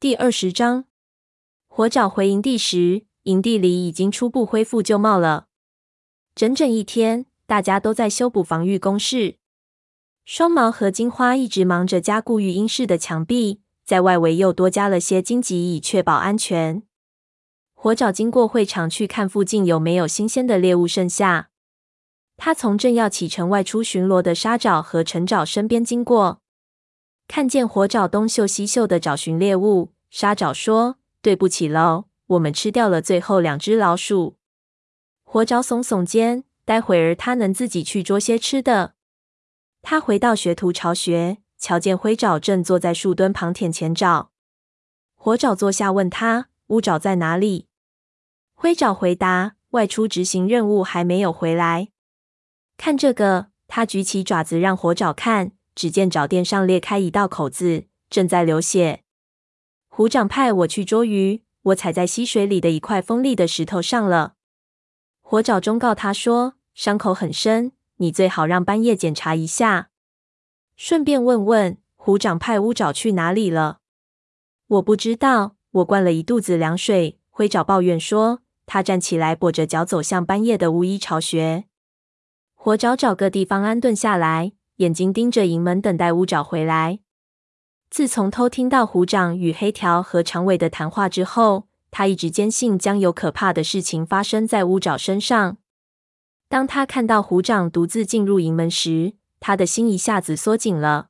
第二十章，火爪回营地时，营地里已经初步恢复旧貌了。整整一天，大家都在修补防御工事。双毛和金花一直忙着加固育鹰室的墙壁，在外围又多加了些荆棘，以确保安全。火爪经过会场去看附近有没有新鲜的猎物剩下。他从正要启程外出巡逻的沙爪和陈爪身边经过。看见火爪东嗅西嗅的找寻猎物，沙爪说：“对不起喽，我们吃掉了最后两只老鼠。”火爪耸耸肩，待会儿他能自己去捉些吃的。他回到学徒巢穴，瞧见灰爪正坐在树墩旁舔前爪。火爪坐下，问他：“乌爪在哪里？”灰爪回答：“外出执行任务，还没有回来。”看这个，他举起爪子让火爪看。只见爪垫上裂开一道口子，正在流血。虎掌派我去捉鱼，我踩在溪水里的一块锋利的石头上了。火爪忠告他说：“伤口很深，你最好让斑叶检查一下，顺便问问虎掌派乌爪去哪里了。”我不知道，我灌了一肚子凉水。灰爪抱怨说：“他站起来，跛着脚走向斑叶的乌衣巢穴。”火爪找个地方安顿下来。眼睛盯着营门，等待乌爪回来。自从偷听到虎掌与黑条和长尾的谈话之后，他一直坚信将有可怕的事情发生在乌爪身上。当他看到虎掌独自进入营门时，他的心一下子缩紧了。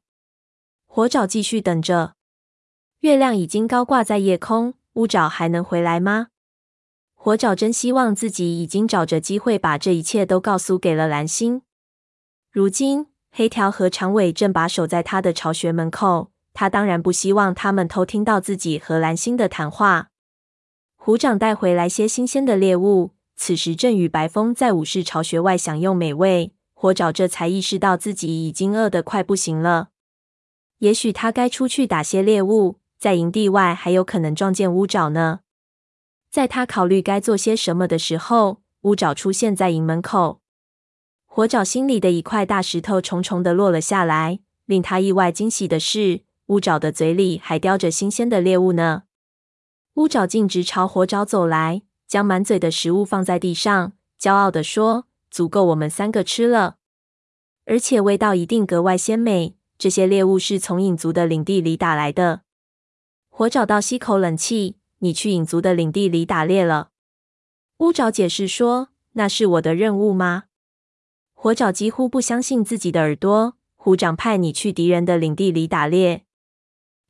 火爪继续等着。月亮已经高挂在夜空，乌爪还能回来吗？火爪真希望自己已经找着机会把这一切都告诉给了蓝星。如今。黑条和长尾正把守在他的巢穴门口，他当然不希望他们偷听到自己和蓝星的谈话。虎掌带回来些新鲜的猎物，此时正与白风在武士巢穴外享用美味。火爪这才意识到自己已经饿得快不行了。也许他该出去打些猎物，在营地外还有可能撞见乌爪呢。在他考虑该做些什么的时候，乌爪出现在营门口。火爪心里的一块大石头重重的落了下来。令他意外惊喜的是，乌爪的嘴里还叼着新鲜的猎物呢。乌爪径直朝火爪走来，将满嘴的食物放在地上，骄傲地说：“足够我们三个吃了，而且味道一定格外鲜美。这些猎物是从影族的领地里打来的。”火爪倒吸口冷气：“你去影族的领地里打猎了？”乌爪解释说：“那是我的任务吗？”火爪几乎不相信自己的耳朵。虎掌派你去敌人的领地里打猎，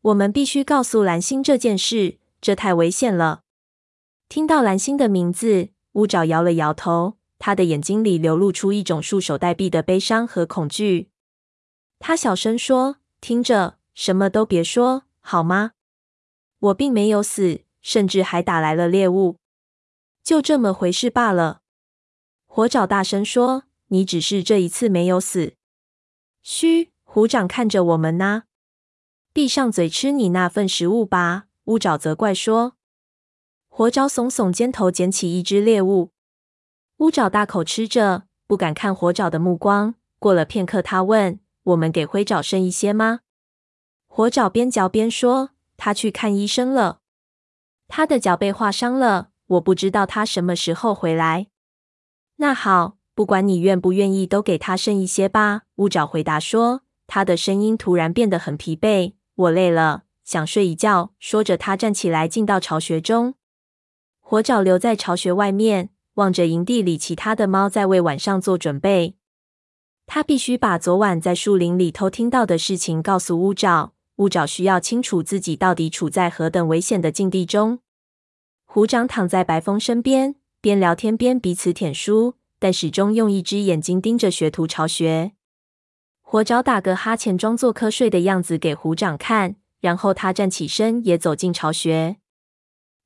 我们必须告诉蓝星这件事，这太危险了。听到蓝星的名字，乌爪摇了摇头，他的眼睛里流露出一种束手待毙的悲伤和恐惧。他小声说：“听着，什么都别说，好吗？我并没有死，甚至还打来了猎物，就这么回事罢了。”火爪大声说。你只是这一次没有死。嘘，虎掌看着我们呢。闭上嘴，吃你那份食物吧。乌爪责怪说。火爪耸耸肩头，捡起一只猎物。乌爪大口吃着，不敢看火爪的目光。过了片刻，他问：“我们给灰爪剩一些吗？”火爪边嚼边说：“他去看医生了，他的脚被划伤了。我不知道他什么时候回来。”那好。不管你愿不愿意，都给他剩一些吧。乌爪回答说，他的声音突然变得很疲惫。我累了，想睡一觉。说着，他站起来，进到巢穴中。火爪留在巢穴外面，望着营地里其他的猫在为晚上做准备。他必须把昨晚在树林里偷听到的事情告诉乌爪。乌爪需要清楚自己到底处在何等危险的境地中。虎掌躺在白风身边，边聊天边彼此舔书。但始终用一只眼睛盯着学徒巢穴。火爪打个哈欠，装作瞌睡的样子给虎掌看，然后他站起身，也走进巢穴。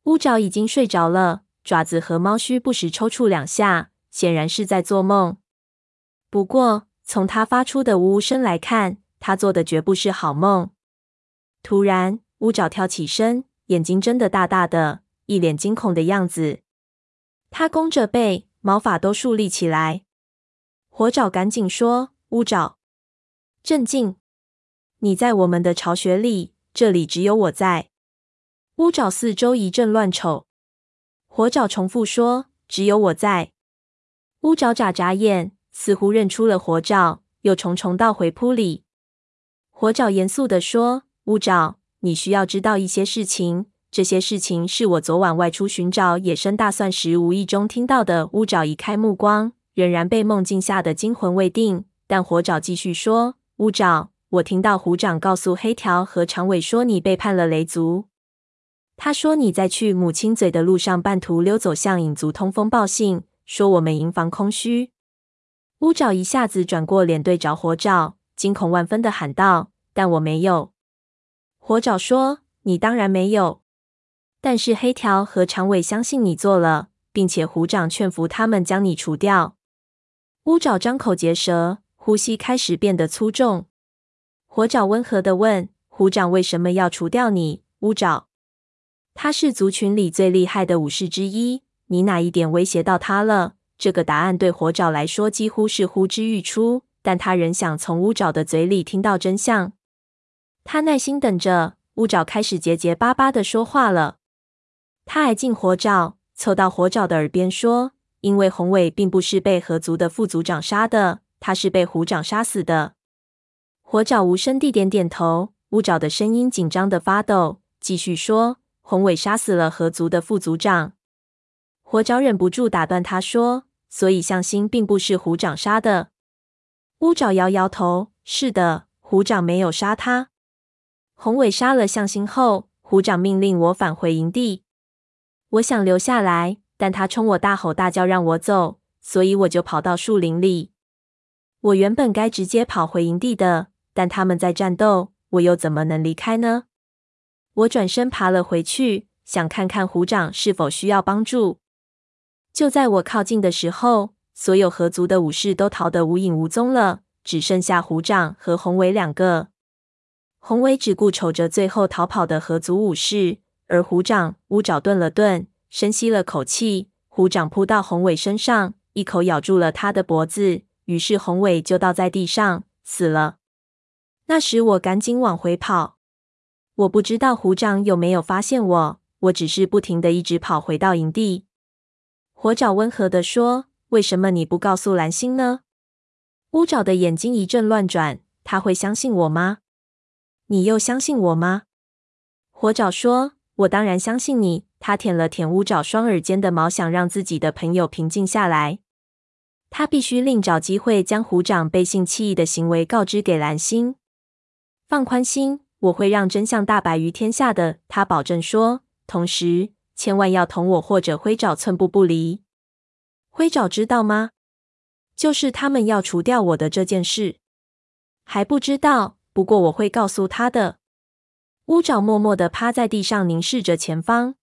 乌爪已经睡着了，爪子和猫须不时抽搐两下，显然是在做梦。不过，从他发出的呜呜声来看，他做的绝不是好梦。突然，乌爪跳起身，眼睛睁得大大的，一脸惊恐的样子。他弓着背。毛发都竖立起来，火爪赶紧说：“乌爪，镇静！你在我们的巢穴里，这里只有我在。乌爪四周一阵乱瞅，火爪重复说：“只有我在。”乌爪眨眨眼，似乎认出了火爪，又重重倒回铺里。火爪严肃地说：“乌爪，你需要知道一些事情。这些事情是我昨晚外出寻找野生大蒜时无意中听到的。”乌爪移开目光，仍然被梦境吓得惊魂未定。但火爪继续说：“乌爪，我听到虎掌告诉黑条和长尾说你背叛了雷族。他说你在去母亲嘴的路上半途溜走，向影族通风报信，说我们营房空虚。”乌爪一下子转过脸，对着火爪，惊恐万分的喊道。但我没有。火爪说：“你当然没有，但是黑条和长尾相信你做了，并且虎掌劝服他们将你除掉。”乌爪张口结舌，呼吸开始变得粗重。火爪温和的问：“虎掌为什么要除掉你？”乌爪：“他是族群里最厉害的武士之一，你哪一点威胁到他了？”这个答案对火爪来说几乎是呼之欲出，但他仍想从乌爪的嘴里听到真相。他耐心等着，乌爪开始结结巴巴的说话了。他挨近火爪，凑到火爪的耳边说：“因为宏伟并不是被河族的副族长杀的，他是被虎掌杀死的。”火爪无声地点点头。乌爪的声音紧张的发抖，继续说：“宏伟杀死了河族的副族长。”火爪忍不住打断他说：“所以向心并不是虎掌杀的。”乌爪摇摇头：“是的，虎掌没有杀他。”宏伟杀了向心后，虎掌命令我返回营地。我想留下来，但他冲我大吼大叫，让我走，所以我就跑到树林里。我原本该直接跑回营地的，但他们在战斗，我又怎么能离开呢？我转身爬了回去，想看看虎掌是否需要帮助。就在我靠近的时候，所有合族的武士都逃得无影无踪了，只剩下虎掌和宏伟两个。宏伟只顾瞅着最后逃跑的合族武士，而虎掌乌爪顿了顿，深吸了口气。虎掌扑到宏伟身上，一口咬住了他的脖子，于是宏伟就倒在地上死了。那时我赶紧往回跑，我不知道虎掌有没有发现我，我只是不停地一直跑回到营地。火爪温和地说：“为什么你不告诉蓝星呢？”乌爪的眼睛一阵乱转，他会相信我吗？你又相信我吗？火爪说：“我当然相信你。”他舔了舔乌爪双耳间的毛，想让自己的朋友平静下来。他必须另找机会将虎掌背信弃义的行为告知给蓝星。放宽心，我会让真相大白于天下的。他保证说，同时千万要同我或者灰爪寸步不离。灰爪知道吗？就是他们要除掉我的这件事，还不知道。不过我会告诉他的。乌爪默默地趴在地上，凝视着前方。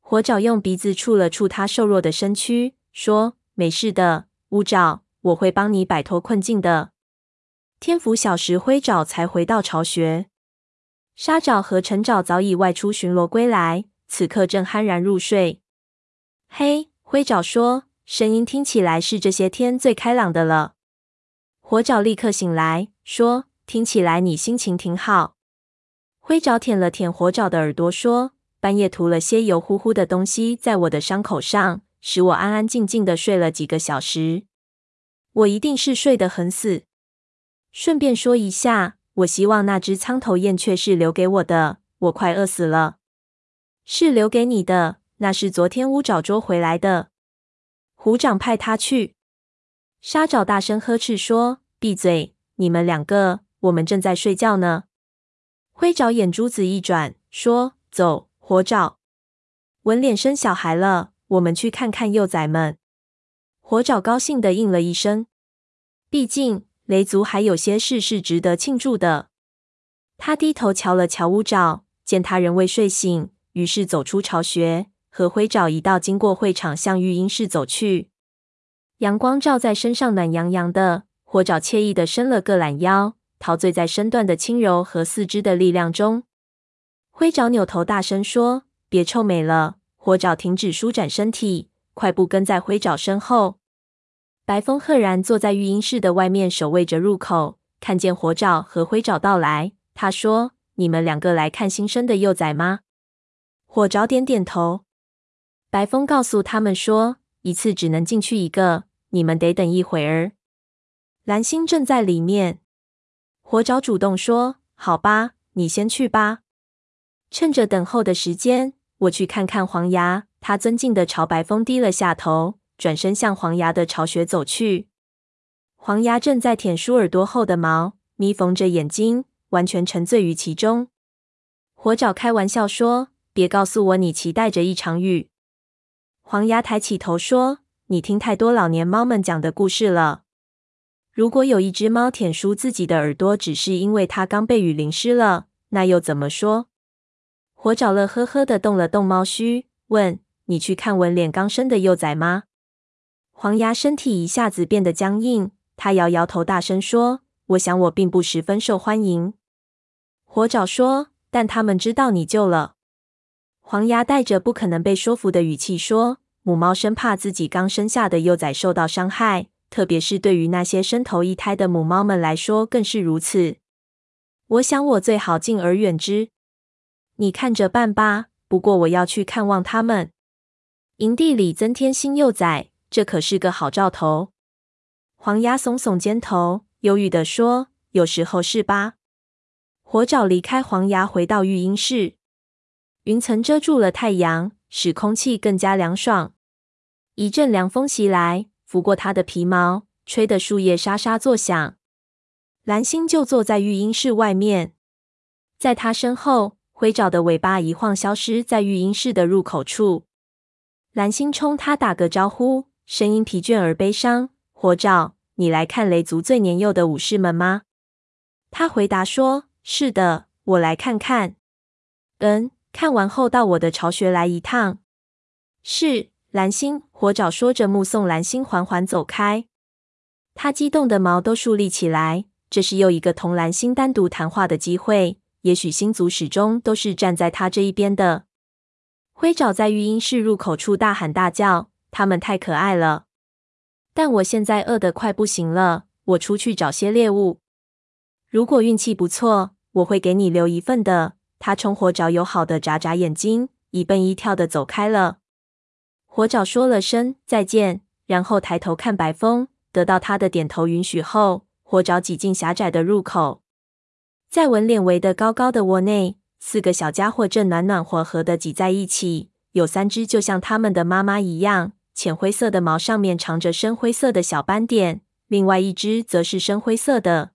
火爪用鼻子触了触他瘦弱的身躯，说：“没事的，乌爪，我会帮你摆脱困境的。”天拂晓时，灰爪才回到巢穴。沙爪和陈爪早已外出巡逻归来，此刻正酣然入睡。嘿，灰爪说，声音听起来是这些天最开朗的了。火爪立刻醒来，说。听起来你心情挺好。灰爪舔了舔火爪的耳朵，说：“半夜涂了些油乎乎的东西在我的伤口上，使我安安静静的睡了几个小时。我一定是睡得很死。顺便说一下，我希望那只苍头燕雀是留给我的。我快饿死了。是留给你的，那是昨天乌爪捉回来的。虎掌派他去。”沙爪大声呵斥说：“闭嘴，你们两个！”我们正在睡觉呢。灰爪眼珠子一转，说：“走，火爪，纹脸生小孩了，我们去看看幼崽们。”火爪高兴地应了一声。毕竟雷族还有些事是值得庆祝的。他低头瞧了瞧乌爪，见他仍未睡醒，于是走出巢穴，和灰爪一道经过会场，向育婴室走去。阳光照在身上，暖洋洋的。火爪惬意地伸了个懒腰。陶醉在身段的轻柔和四肢的力量中，灰爪扭头大声说：“别臭美了！”火爪停止舒展身体，快步跟在灰爪身后。白风赫然坐在育婴室的外面守卫着入口，看见火爪和灰爪到来，他说：“你们两个来看新生的幼崽吗？”火爪点点头。白风告诉他们说，一次只能进去一个，你们得等一会儿。蓝星正在里面。火爪主动说：“好吧，你先去吧。趁着等候的时间，我去看看黄牙。”他尊敬的朝白风低了下头，转身向黄牙的巢穴走去。黄牙正在舔梳耳朵后的毛，眯缝着眼睛，完全沉醉于其中。火爪开玩笑说：“别告诉我你期待着一场雨。”黄牙抬起头说：“你听太多老年猫们讲的故事了。如果有一只猫舔梳自己的耳朵，只是因为它刚被雨淋湿了，那又怎么说？”火爪乐呵呵地动了动猫须，问：“你去看纹脸刚生的幼崽吗？”黄牙身体一下子变得僵硬，他摇摇头，大声说：“我想我并不十分受欢迎。”火爪说：“但他们知道你救了。”黄牙带着不可能被说服的语气说：“母猫生怕自己刚生下的幼崽受到伤害，特别是对于那些生头一胎的母猫们来说更是如此。我想我最好敬而远之。你看着办吧。不过我要去看望他们。营地里增添新幼崽，这可是个好兆头。”黄牙耸耸肩头，忧郁地说：“有时候是吧？”火爪离开黄牙，回到育婴室。云层遮住了太阳，使空气更加凉爽。一阵凉风袭来，拂过它的皮毛，吹得树叶沙沙作响。蓝星就坐在育婴室外面，在他身后，灰爪的尾巴一晃，消失在育婴室的入口处。蓝星冲他打个招呼，声音疲倦而悲伤：“火爪，你来看雷族最年幼的武士们吗？”他回答说：“是的，我来看看。”嗯。看完后到我的巢穴来一趟。是，蓝星。火爪说着，目送蓝星缓缓走开。他激动的毛都竖立起来。这是又一个同蓝星单独谈话的机会。也许星族始终都是站在他这一边的。灰爪在育婴室入口处大喊大叫：“他们太可爱了！”但我现在饿得快不行了。我出去找些猎物。如果运气不错，我会给你留一份的。他冲火爪友好的眨眨眼睛，一蹦一跳的走开了。火爪说了声再见，然后抬头看白风，得到他的点头允许后，火爪挤进狭窄的入口，在纹脸围的高高的窝内，四个小家伙正暖暖和和的挤在一起。有三只就像他们的妈妈一样，浅灰色的毛上面长着深灰色的小斑点，另外一只则是深灰色的。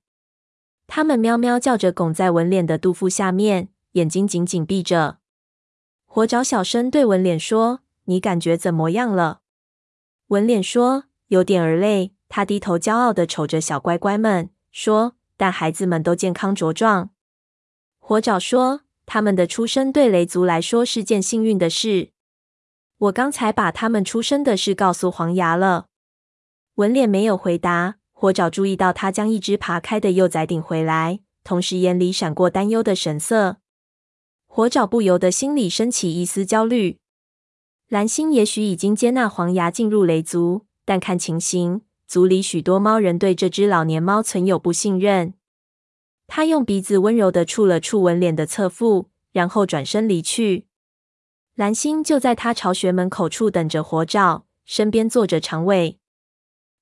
它们喵喵叫着，拱在纹脸的肚腹下面。眼睛紧紧闭着，火爪小声对纹脸说：“你感觉怎么样了？”纹脸说：“有点儿累。”他低头骄傲地瞅着小乖乖们，说：“但孩子们都健康茁壮。”火爪说：“他们的出生对雷族来说是件幸运的事。我刚才把他们出生的事告诉黄牙了。”纹脸没有回答。火爪注意到他将一只爬开的幼崽顶回来，同时眼里闪过担忧的神色。火爪不由得心里升起一丝焦虑。蓝星也许已经接纳黄牙进入雷族，但看情形，族里许多猫人对这只老年猫存有不信任。他用鼻子温柔地触了触纹脸的侧腹，然后转身离去。蓝星就在他巢穴门口处等着火爪，身边坐着长尾。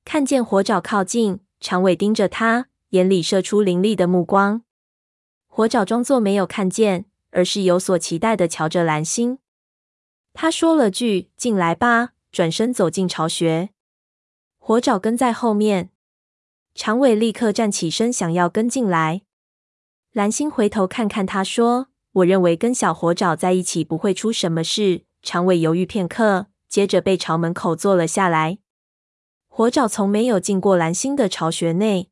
看见火爪靠近，长尾盯着他，眼里射出凌厉的目光。火爪装作没有看见。而是有所期待的瞧着蓝星，他说了句“进来吧”，转身走进巢穴。火爪跟在后面，长尾立刻站起身，想要跟进来。蓝星回头看看他，说：“我认为跟小火爪在一起不会出什么事。”长尾犹豫片刻，接着背朝门口坐了下来。火爪从没有进过蓝星的巢穴内，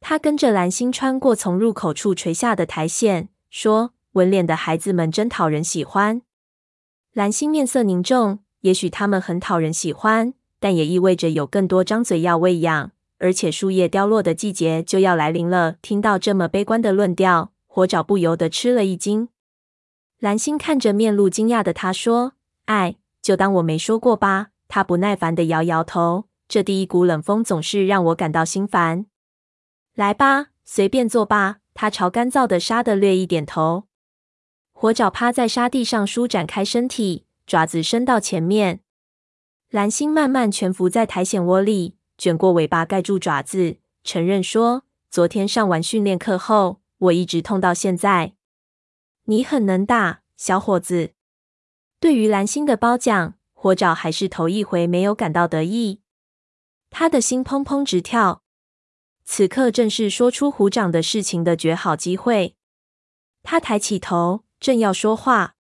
他跟着蓝星穿过从入口处垂下的苔藓，说。纹脸的孩子们真讨人喜欢。蓝星面色凝重，也许他们很讨人喜欢，但也意味着有更多张嘴要喂养，而且树叶凋落的季节就要来临了。听到这么悲观的论调，火爪不由得吃了一惊。蓝星看着面露惊讶的他说：“哎，就当我没说过吧。”他不耐烦地摇摇头，这第一股冷风总是让我感到心烦。来吧，随便坐吧。他朝干燥的沙的略一点头。火爪趴在沙地上，舒展开身体，爪子伸到前面。蓝星慢慢蜷伏在苔藓窝里，卷过尾巴盖住爪子，承认说：“昨天上完训练课后，我一直痛到现在。”你很能打，小伙子。对于蓝星的褒奖，火爪还是头一回没有感到得意。他的心砰砰直跳。此刻正是说出虎掌的事情的绝好机会。他抬起头，正要说话，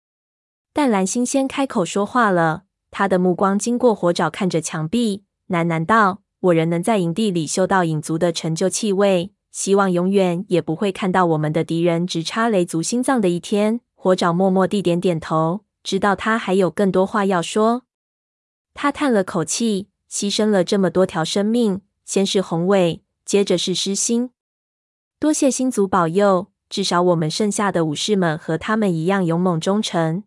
但蓝星先开口说话了。他的目光经过火爪，看着墙壁，喃喃道：“我仍能在营地里嗅到影族的陈旧气味，希望永远也不会看到我们的敌人直插雷族心脏的一天。”火爪默默地点点头，知道他还有更多话要说。他叹了口气，牺牲了这么多条生命，先是宏伟，接着是失心。多谢星族保佑，至少我们剩下的武士们和他们一样勇猛忠诚。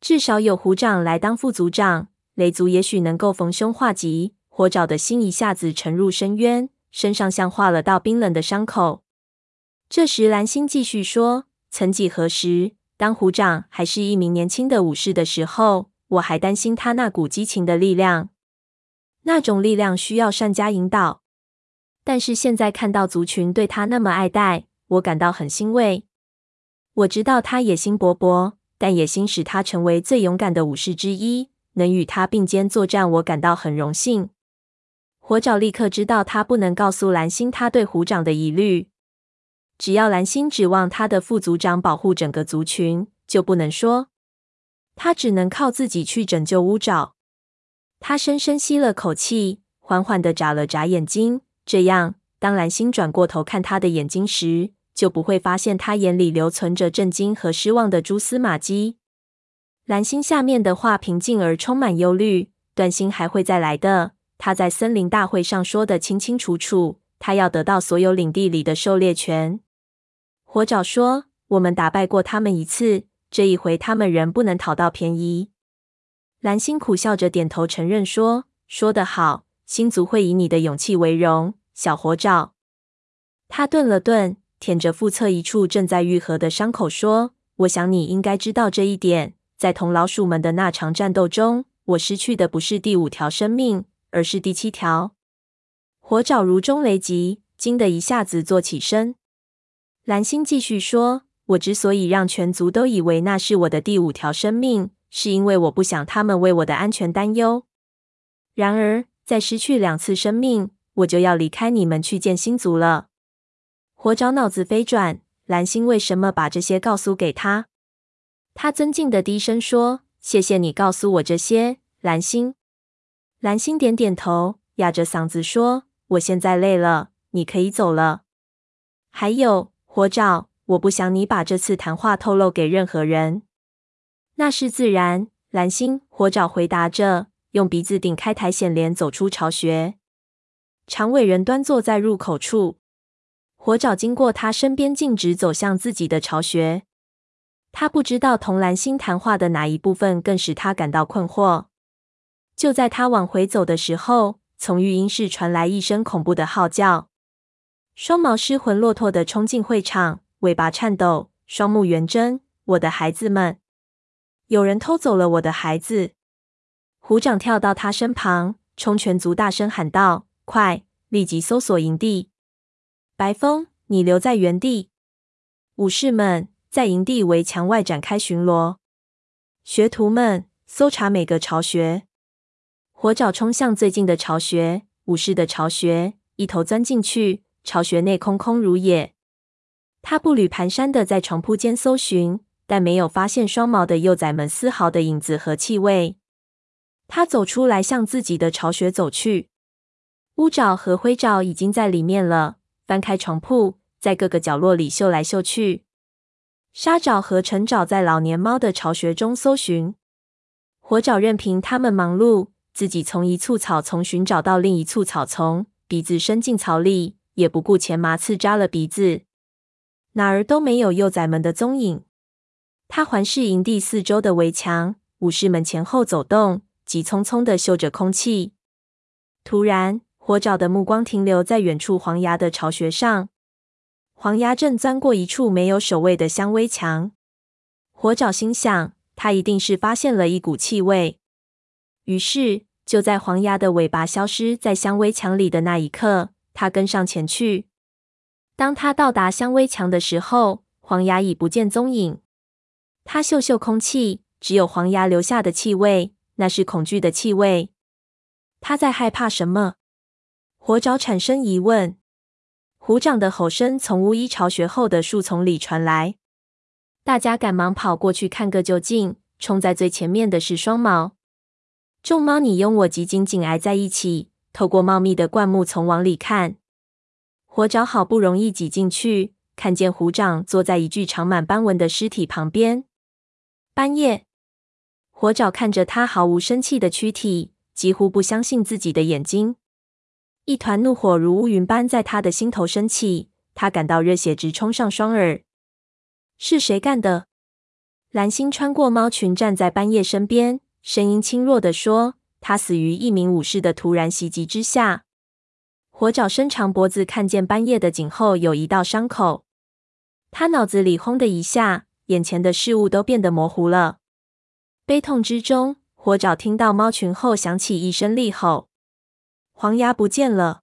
至少有虎掌来当副族长，雷族也许能够逢凶化吉。火爪的心一下子沉入深渊，身上像划了道冰冷的伤口。这时，蓝星继续说：“曾几何时，当虎掌还是一名年轻的武士的时候，我还担心他那股激情的力量。那种力量需要善加引导。但是现在看到族群对他那么爱戴，我感到很欣慰。我知道他野心勃勃。”但野心使他成为最勇敢的武士之一，能与他并肩作战，我感到很荣幸。火爪立刻知道他不能告诉蓝星他对虎掌的疑虑，只要蓝星指望他的副族长保护整个族群，就不能说。他只能靠自己去拯救乌爪。他深深吸了口气，缓缓地眨了眨眼睛，这样，当蓝星转过头看他的眼睛时，就不会发现他眼里留存着震惊和失望的蛛丝马迹。蓝星下面的话平静而充满忧虑，断星还会再来的。他在森林大会上说的清清楚楚，他要得到所有领地里的狩猎权。火爪说：“我们打败过他们一次，这一回他们仍不能讨到便宜。”蓝星苦笑着点头承认说：“说得好，星族会以你的勇气为荣，小火爪。”他顿了顿。舔着腹侧一处正在愈合的伤口，说：“我想你应该知道这一点。在同老鼠们的那场战斗中，我失去的不是第五条生命，而是第七条。”火爪如中雷击，惊得一下子坐起身。蓝星继续说：“我之所以让全族都以为那是我的第五条生命，是因为我不想他们为我的安全担忧。然而，在失去两次生命，我就要离开你们去见星族了。”火爪脑子飞转，蓝星为什么把这些告诉给他？他尊敬的低声说：“谢谢你告诉我这些，蓝星。”蓝星点点头，哑着嗓子说：“我现在累了，你可以走了。还有，火爪，我不想你把这次谈话透露给任何人。”那是自然，蓝星。火爪回答着，用鼻子顶开苔藓帘，走出巢穴。长尾人端坐在入口处。火爪经过他身边，径直走向自己的巢穴。他不知道同蓝星谈话的哪一部分更使他感到困惑。就在他往回走的时候，从育婴室传来一声恐怖的号叫。双毛失魂落魄地冲进会场，尾巴颤抖，双目圆睁。我的孩子们！有人偷走了我的孩子！虎掌跳到他身旁，冲全族大声喊道：“快，立即搜索营地！”白风，你留在原地。武士们在营地围墙外展开巡逻。学徒们搜查每个巢穴。火爪冲向最近的巢穴，武士的巢穴，一头钻进去。巢穴内空空如也。他步履蹒跚的在床铺间搜寻，但没有发现双毛的幼崽们丝毫的影子和气味。他走出来，向自己的巢穴走去。乌爪和灰爪已经在里面了。翻开床铺，在各个角落里嗅来嗅去。沙爪和橙爪在老年猫的巢穴中搜寻。火爪任凭他们忙碌，自己从一簇草丛寻找到另一簇草丛，鼻子伸进草里，也不顾前麻刺扎了鼻子，哪儿都没有幼崽们的踪影。他环视营地四周的围墙，武士们前后走动，急匆匆地嗅着空气。突然，火爪的目光停留在远处黄牙的巢穴上，黄牙正钻过一处没有守卫的香薇墙。火爪心想，他一定是发现了一股气味。于是，就在黄鸭的尾巴消失在香薇墙里的那一刻，他跟上前去。当他到达香薇墙的时候，黄鸭已不见踪影。他嗅嗅空气，只有黄鸭留下的气味，那是恐惧的气味。他在害怕什么？火爪产生疑问。虎掌的吼声从巫医巢穴后的树丛里传来，大家赶忙跑过去看个究竟。冲在最前面的是双毛。众猫你拥我挤，紧紧挨在一起，透过茂密的灌木丛往里看。火爪好不容易挤进去，看见虎掌坐在一具长满斑纹的尸体旁边。半夜，火爪看着他毫无生气的躯体。几乎不相信自己的眼睛，一团怒火如乌云般在他的心头升起，他感到热血直冲上双耳。是谁干的？蓝星穿过猫群，站在斑叶身边，声音轻弱地说：“他死于一名武士的突然袭击之下。”火爪伸长脖子，看见斑叶的颈后有一道伤口，他脑子里轰的一下，眼前的事物都变得模糊了。悲痛之中。火爪听到猫群后响起一声厉吼，黄牙不见了。